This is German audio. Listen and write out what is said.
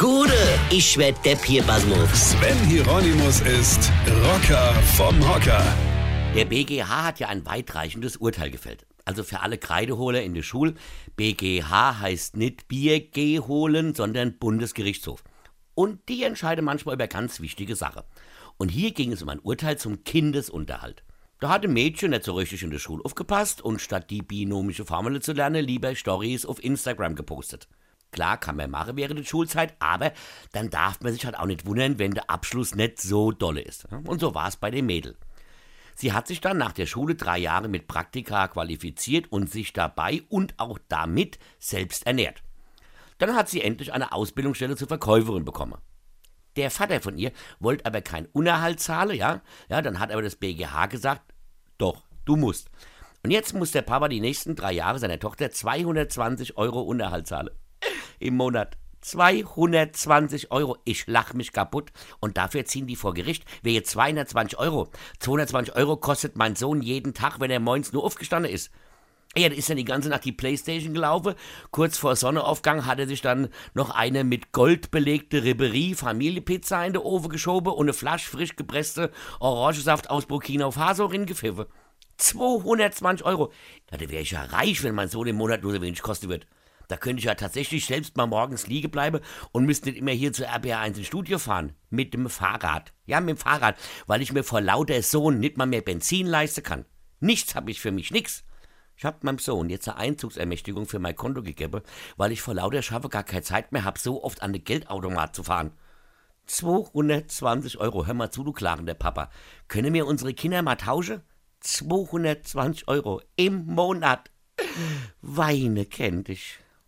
Gude, ich werd Depp hier, Basmus. Sven Hieronymus ist Rocker vom Hocker. Der BGH hat ja ein weitreichendes Urteil gefällt. Also für alle Kreideholer in der Schule, BGH heißt nicht Bier holen, sondern Bundesgerichtshof. Und die entscheiden manchmal über ganz wichtige Sachen. Und hier ging es um ein Urteil zum Kindesunterhalt. Da hat ein Mädchen nicht so richtig in der Schule aufgepasst und statt die binomische Formel zu lernen, lieber Stories auf Instagram gepostet. Klar kann man machen während der Schulzeit, aber dann darf man sich halt auch nicht wundern, wenn der Abschluss nicht so dolle ist. Und so war es bei dem Mädel. Sie hat sich dann nach der Schule drei Jahre mit Praktika qualifiziert und sich dabei und auch damit selbst ernährt. Dann hat sie endlich eine Ausbildungsstelle zur Verkäuferin bekommen. Der Vater von ihr wollte aber kein Unerhalt zahlen, ja? Ja, dann hat aber das BGH gesagt, doch, du musst. Und jetzt muss der Papa die nächsten drei Jahre seiner Tochter 220 Euro Unterhalt zahlen im Monat. 220 Euro. Ich lach mich kaputt. Und dafür ziehen die vor Gericht. Wehe 220 Euro. 220 Euro kostet mein Sohn jeden Tag, wenn er morgens nur aufgestanden ist. Ja, da ist dann die ganze Nacht die Playstation gelaufen. Kurz vor Sonnenaufgang hat er sich dann noch eine mit Gold belegte Ribery Familiepizza in den Ofen geschoben und eine Flasche frisch gepresste Orangensaft aus Burkina Faso ringepfiffen. 220 Euro. Ja, da wäre ich ja reich, wenn mein Sohn im Monat nur so wenig kosten wird. Da könnte ich ja tatsächlich selbst mal morgens liegen bleiben und müsste nicht immer hier zur RBR1 ins Studio fahren. Mit dem Fahrrad. Ja, mit dem Fahrrad, weil ich mir vor lauter Sohn nicht mal mehr Benzin leisten kann. Nichts habe ich für mich, nix. Ich habe meinem Sohn jetzt eine Einzugsermächtigung für mein Konto gegeben, weil ich vor lauter Schaffe gar keine Zeit mehr habe, so oft an den Geldautomat zu fahren. 220 Euro, hör mal zu, du klagender Papa. Können wir unsere Kinder mal tauschen? 220 Euro im Monat. Weine kennt dich.